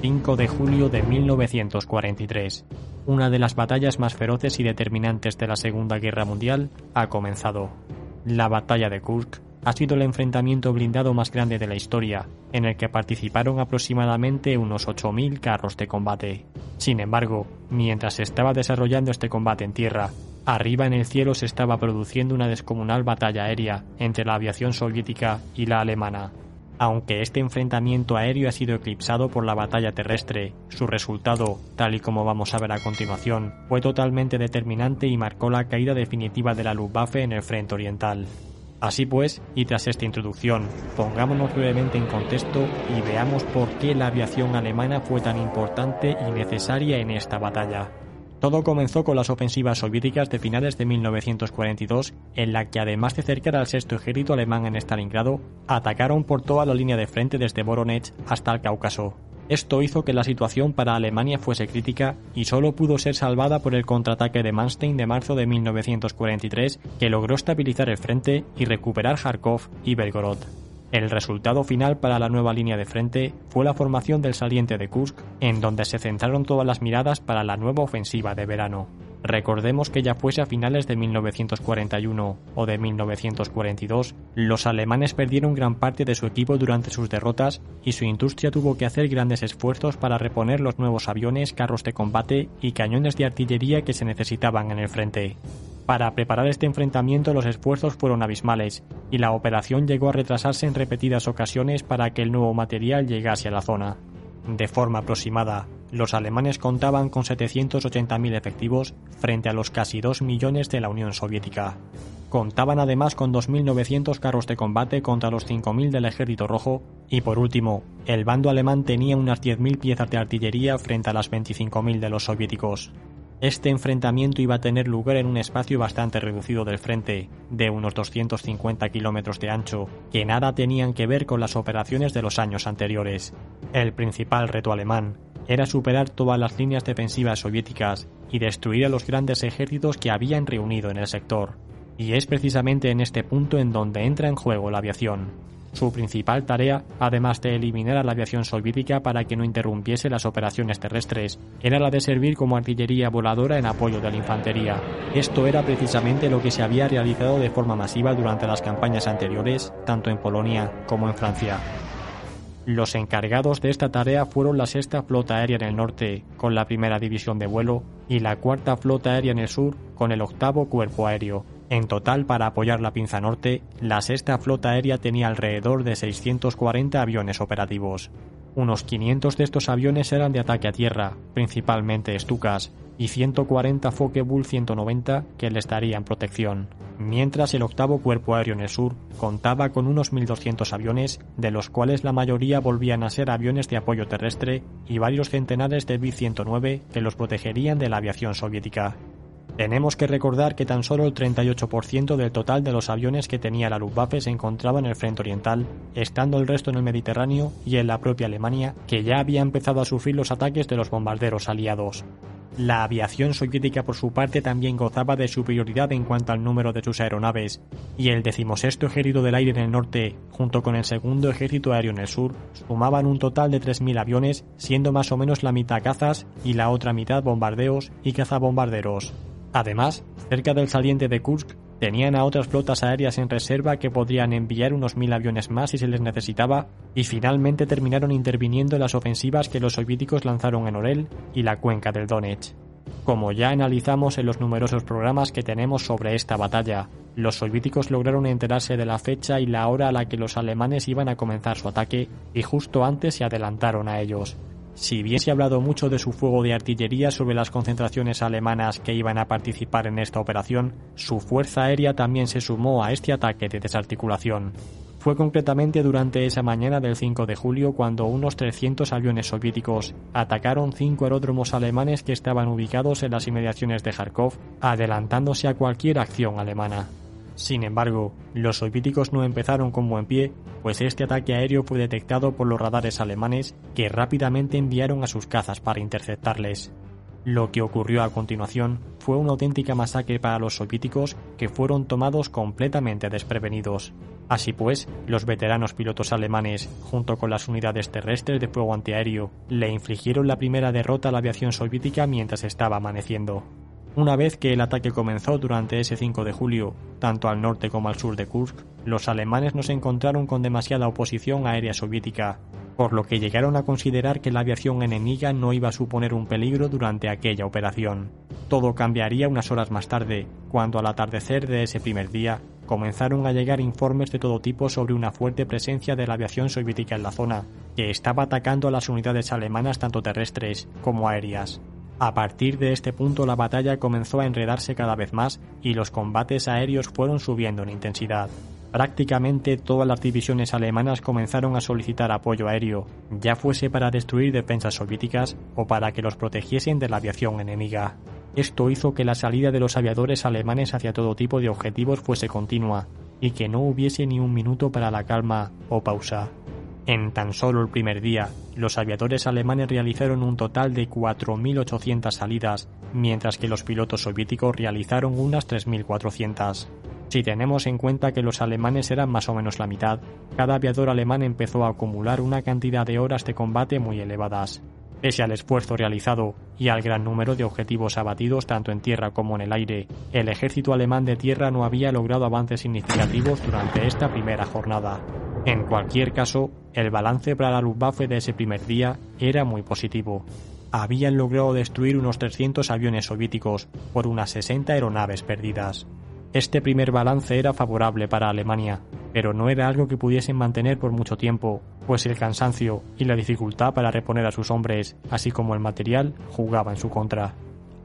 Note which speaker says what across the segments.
Speaker 1: 5 de julio de 1943. Una de las batallas más feroces y determinantes de la Segunda Guerra Mundial ha comenzado. La batalla de Kursk ha sido el enfrentamiento blindado más grande de la historia, en el que participaron aproximadamente unos 8.000 carros de combate. Sin embargo, mientras se estaba desarrollando este combate en tierra, arriba en el cielo se estaba produciendo una descomunal batalla aérea entre la aviación soviética y la alemana. Aunque este enfrentamiento aéreo ha sido eclipsado por la batalla terrestre, su resultado, tal y como vamos a ver a continuación, fue totalmente determinante y marcó la caída definitiva de la Luftwaffe en el frente oriental. Así pues, y tras esta introducción, pongámonos brevemente en contexto y veamos por qué la aviación alemana fue tan importante y necesaria en esta batalla. Todo comenzó con las ofensivas soviéticas de finales de 1942, en la que además de cercar al sexto ejército alemán en Stalingrado, atacaron por toda la línea de frente desde Voronezh hasta el Cáucaso. Esto hizo que la situación para Alemania fuese crítica y solo pudo ser salvada por el contraataque de Manstein de marzo de 1943, que logró estabilizar el frente y recuperar Kharkov y Belgorod. El resultado final para la nueva línea de frente fue la formación del saliente de Kursk, en donde se centraron todas las miradas para la nueva ofensiva de verano. Recordemos que ya fuese a finales de 1941 o de 1942, los alemanes perdieron gran parte de su equipo durante sus derrotas y su industria tuvo que hacer grandes esfuerzos para reponer los nuevos aviones, carros de combate y cañones de artillería que se necesitaban en el frente. Para preparar este enfrentamiento los esfuerzos fueron abismales y la operación llegó a retrasarse en repetidas ocasiones para que el nuevo material llegase a la zona. De forma aproximada, los alemanes contaban con 780.000 efectivos frente a los casi 2 millones de la Unión Soviética. Contaban además con 2.900 carros de combate contra los 5.000 del Ejército Rojo y por último, el bando alemán tenía unas 10.000 piezas de artillería frente a las 25.000 de los soviéticos. Este enfrentamiento iba a tener lugar en un espacio bastante reducido del frente, de unos 250 kilómetros de ancho, que nada tenían que ver con las operaciones de los años anteriores. El principal reto alemán era superar todas las líneas defensivas soviéticas y destruir a los grandes ejércitos que habían reunido en el sector. Y es precisamente en este punto en donde entra en juego la aviación. Su principal tarea, además de eliminar a la aviación soviética para que no interrumpiese las operaciones terrestres, era la de servir como artillería voladora en apoyo de la infantería. Esto era precisamente lo que se había realizado de forma masiva durante las campañas anteriores, tanto en Polonia como en Francia. Los encargados de esta tarea fueron la Sexta Flota Aérea en el norte, con la Primera División de Vuelo, y la Cuarta Flota Aérea en el sur, con el Octavo Cuerpo Aéreo. En total, para apoyar la pinza norte, la Sexta Flota Aérea tenía alrededor de 640 aviones operativos. Unos 500 de estos aviones eran de ataque a tierra, principalmente Stukas, y 140 Focke-Wulf 190 que les darían protección, mientras el octavo cuerpo aéreo en el sur contaba con unos 1.200 aviones, de los cuales la mayoría volvían a ser aviones de apoyo terrestre y varios centenares de B-109 que los protegerían de la aviación soviética. Tenemos que recordar que tan solo el 38% del total de los aviones que tenía la Luftwaffe se encontraba en el frente oriental, estando el resto en el Mediterráneo y en la propia Alemania, que ya había empezado a sufrir los ataques de los bombarderos aliados. La aviación soviética por su parte también gozaba de superioridad en cuanto al número de sus aeronaves, y el decimosexto ejército del aire en el norte, junto con el segundo ejército aéreo en el sur, sumaban un total de 3.000 aviones, siendo más o menos la mitad cazas y la otra mitad bombardeos y cazabombarderos. Además, cerca del saliente de Kursk, tenían a otras flotas aéreas en reserva que podrían enviar unos mil aviones más si se les necesitaba, y finalmente terminaron interviniendo en las ofensivas que los soviéticos lanzaron en Orel y la cuenca del Donetsk. Como ya analizamos en los numerosos programas que tenemos sobre esta batalla, los soviéticos lograron enterarse de la fecha y la hora a la que los alemanes iban a comenzar su ataque y justo antes se adelantaron a ellos. Si bien se ha hablado mucho de su fuego de artillería sobre las concentraciones alemanas que iban a participar en esta operación, su fuerza aérea también se sumó a este ataque de desarticulación. Fue concretamente durante esa mañana del 5 de julio cuando unos 300 aviones soviéticos atacaron cinco aeródromos alemanes que estaban ubicados en las inmediaciones de Kharkov, adelantándose a cualquier acción alemana. Sin embargo, los soviéticos no empezaron con buen pie, pues este ataque aéreo fue detectado por los radares alemanes que rápidamente enviaron a sus cazas para interceptarles. Lo que ocurrió a continuación fue una auténtica masacre para los soviéticos que fueron tomados completamente desprevenidos. Así pues, los veteranos pilotos alemanes, junto con las unidades terrestres de fuego antiaéreo, le infligieron la primera derrota a la aviación soviética mientras estaba amaneciendo. Una vez que el ataque comenzó durante ese 5 de julio, tanto al norte como al sur de Kursk, los alemanes no se encontraron con demasiada oposición aérea soviética, por lo que llegaron a considerar que la aviación enemiga no iba a suponer un peligro durante aquella operación. Todo cambiaría unas horas más tarde, cuando al atardecer de ese primer día comenzaron a llegar informes de todo tipo sobre una fuerte presencia de la aviación soviética en la zona, que estaba atacando a las unidades alemanas tanto terrestres como aéreas. A partir de este punto la batalla comenzó a enredarse cada vez más y los combates aéreos fueron subiendo en intensidad. Prácticamente todas las divisiones alemanas comenzaron a solicitar apoyo aéreo, ya fuese para destruir defensas soviéticas o para que los protegiesen de la aviación enemiga. Esto hizo que la salida de los aviadores alemanes hacia todo tipo de objetivos fuese continua y que no hubiese ni un minuto para la calma o pausa. En tan solo el primer día, los aviadores alemanes realizaron un total de 4.800 salidas, mientras que los pilotos soviéticos realizaron unas 3.400. Si tenemos en cuenta que los alemanes eran más o menos la mitad, cada aviador alemán empezó a acumular una cantidad de horas de combate muy elevadas. Pese al esfuerzo realizado y al gran número de objetivos abatidos tanto en tierra como en el aire, el ejército alemán de tierra no había logrado avances significativos durante esta primera jornada. En cualquier caso, el balance para la Luftwaffe de ese primer día era muy positivo. Habían logrado destruir unos 300 aviones soviéticos por unas 60 aeronaves perdidas. Este primer balance era favorable para Alemania, pero no era algo que pudiesen mantener por mucho tiempo, pues el cansancio y la dificultad para reponer a sus hombres, así como el material, jugaba en su contra.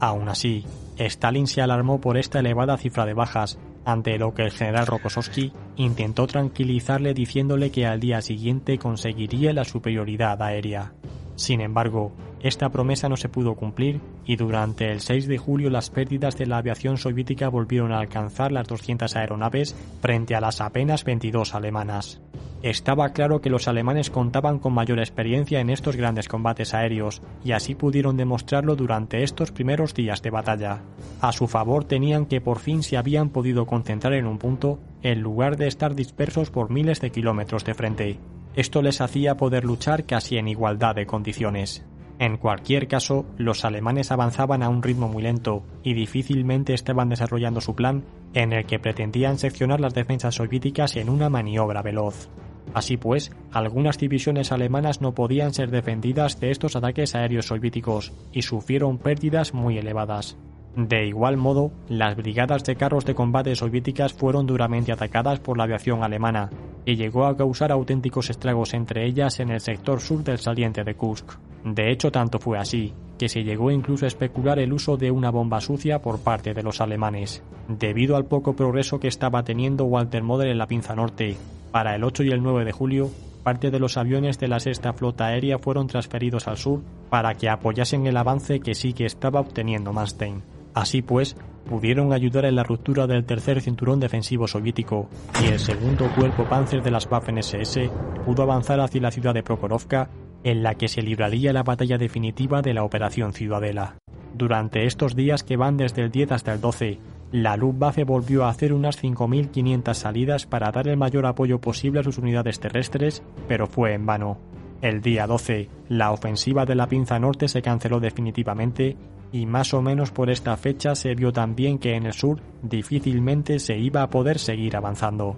Speaker 1: Aún así, Stalin se alarmó por esta elevada cifra de bajas, ante lo que el general Rokossovsky intentó tranquilizarle diciéndole que al día siguiente conseguiría la superioridad aérea. Sin embargo, esta promesa no se pudo cumplir y durante el 6 de julio las pérdidas de la aviación soviética volvieron a alcanzar las 200 aeronaves frente a las apenas 22 alemanas. Estaba claro que los alemanes contaban con mayor experiencia en estos grandes combates aéreos, y así pudieron demostrarlo durante estos primeros días de batalla. A su favor tenían que por fin se habían podido concentrar en un punto, en lugar de estar dispersos por miles de kilómetros de frente. Esto les hacía poder luchar casi en igualdad de condiciones. En cualquier caso, los alemanes avanzaban a un ritmo muy lento y difícilmente estaban desarrollando su plan en el que pretendían seccionar las defensas soviéticas en una maniobra veloz. Así pues, algunas divisiones alemanas no podían ser defendidas de estos ataques aéreos soviéticos y sufrieron pérdidas muy elevadas. De igual modo, las brigadas de carros de combate soviéticas fueron duramente atacadas por la aviación alemana y llegó a causar auténticos estragos entre ellas en el sector sur del saliente de Kursk. De hecho, tanto fue así, que se llegó incluso a especular el uso de una bomba sucia por parte de los alemanes. Debido al poco progreso que estaba teniendo Walter Model en la pinza norte, para el 8 y el 9 de julio, parte de los aviones de la sexta flota aérea fueron transferidos al sur para que apoyasen el avance que sí que estaba obteniendo Manstein. Así pues, pudieron ayudar en la ruptura del tercer cinturón defensivo soviético y el segundo cuerpo Panzer de las Waffen-SS pudo avanzar hacia la ciudad de Prokhorovka, en la que se libraría la batalla definitiva de la Operación Ciudadela. Durante estos días que van desde el 10 hasta el 12, la Luftwaffe volvió a hacer unas 5.500 salidas para dar el mayor apoyo posible a sus unidades terrestres, pero fue en vano. El día 12, la ofensiva de la Pinza Norte se canceló definitivamente y más o menos por esta fecha se vio también que en el sur difícilmente se iba a poder seguir avanzando.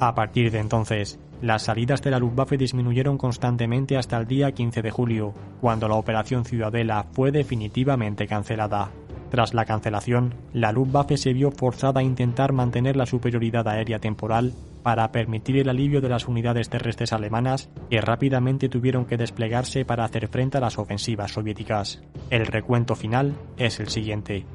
Speaker 1: A partir de entonces, las salidas de la Luftwaffe disminuyeron constantemente hasta el día 15 de julio, cuando la operación Ciudadela fue definitivamente cancelada. Tras la cancelación, la Luftwaffe se vio forzada a intentar mantener la superioridad aérea temporal para permitir el alivio de las unidades terrestres alemanas que rápidamente tuvieron que desplegarse para hacer frente a las ofensivas soviéticas. El recuento final es el siguiente.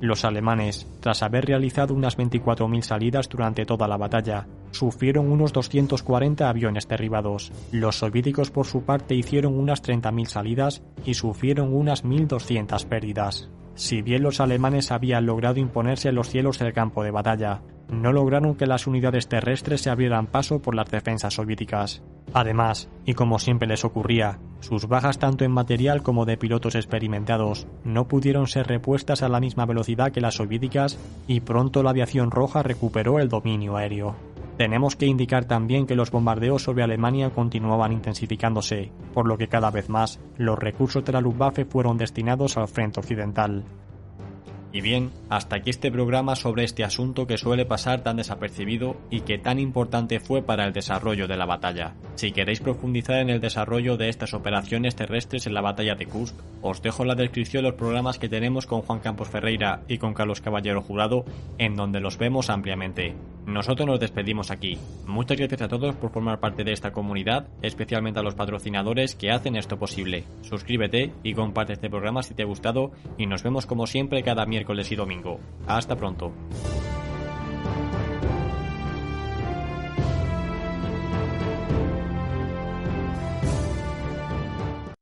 Speaker 1: Los alemanes, tras haber realizado unas 24.000 salidas durante toda la batalla, sufrieron unos 240 aviones derribados. Los soviéticos por su parte hicieron unas 30.000 salidas y sufrieron unas 1.200 pérdidas. Si bien los alemanes habían logrado imponerse en los cielos del campo de batalla, no lograron que las unidades terrestres se abrieran paso por las defensas soviéticas. Además, y como siempre les ocurría, sus bajas tanto en material como de pilotos experimentados no pudieron ser repuestas a la misma velocidad que las soviéticas y pronto la aviación roja recuperó el dominio aéreo. Tenemos que indicar también que los bombardeos sobre Alemania continuaban intensificándose, por lo que cada vez más los recursos de la Luftwaffe fueron destinados al frente occidental. Y bien, hasta aquí este programa sobre este asunto que suele pasar tan desapercibido y que tan importante fue para el desarrollo de la batalla. Si queréis profundizar en el desarrollo de estas operaciones terrestres en la batalla de Kursk, os dejo en la descripción los programas que tenemos con Juan Campos Ferreira y con Carlos Caballero Jurado, en donde los vemos ampliamente. Nosotros nos despedimos aquí. Muchas gracias a todos por formar parte de esta comunidad, especialmente a los patrocinadores que hacen esto posible. Suscríbete y comparte este programa si te ha gustado y nos vemos como siempre cada miércoles y domingo. Hasta pronto.